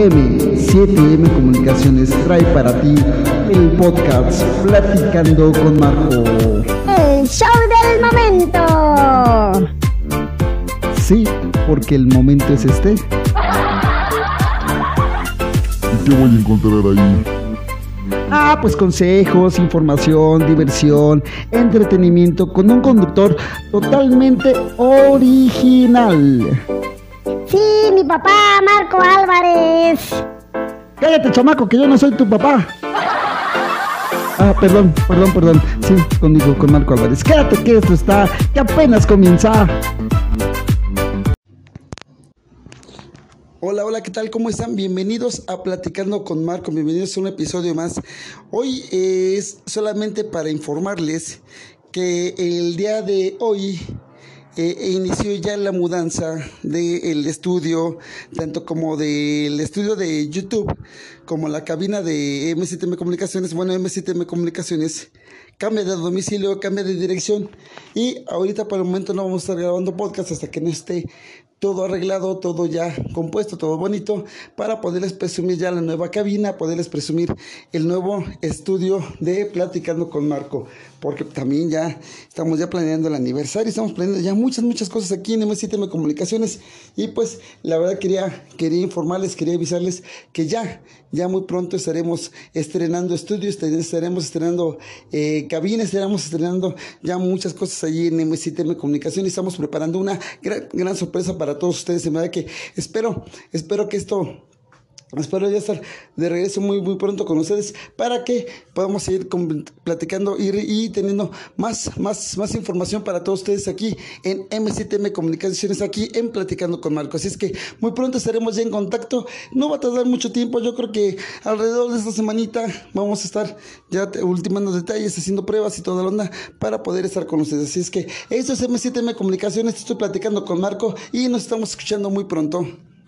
M7M Comunicaciones trae para ti el podcast Platicando con Marco. El show del momento. Sí, porque el momento es este. ¿Y qué voy a encontrar ahí? Ah, pues consejos, información, diversión, entretenimiento con un conductor totalmente original. Sí, mi papá, Marco Álvarez. Cállate, chamaco, que yo no soy tu papá. Ah, perdón, perdón, perdón. Sí, conmigo, con Marco Álvarez. Quédate que esto está, que apenas comienza. Hola, hola, ¿qué tal? ¿Cómo están? Bienvenidos a Platicando con Marco, bienvenidos a un episodio más. Hoy es solamente para informarles que el día de hoy eh, inició ya la mudanza del estudio, tanto como del estudio de YouTube, como la cabina de M7M Comunicaciones. Bueno, M7M Comunicaciones cambia de domicilio, cambia de dirección. Y ahorita por el momento no vamos a estar grabando podcast hasta que no esté todo arreglado, todo ya compuesto, todo bonito, para poderles presumir ya la nueva cabina, poderles presumir el nuevo estudio de Platicando con Marco, porque también ya estamos ya planeando el aniversario, estamos planeando ya muchas, muchas cosas aquí en M7M Comunicaciones. Y pues la verdad quería, quería informarles, quería avisarles que ya, ya muy pronto estaremos estrenando estudios, estaremos estrenando eh, cabinas, estaremos estrenando ya muchas cosas allí en M7M Comunicaciones, estamos preparando una gran, gran sorpresa para todos ustedes. En verdad que espero, espero que esto Espero ya estar de regreso muy, muy pronto con ustedes para que podamos seguir platicando y, y, teniendo más, más, más información para todos ustedes aquí en M7M Comunicaciones, aquí en Platicando con Marco. Así es que muy pronto estaremos ya en contacto. No va a tardar mucho tiempo, yo creo que alrededor de esta semanita vamos a estar ya ultimando detalles, haciendo pruebas y toda la onda para poder estar con ustedes. Así es que eso es M7M Comunicaciones, estoy platicando con Marco y nos estamos escuchando muy pronto.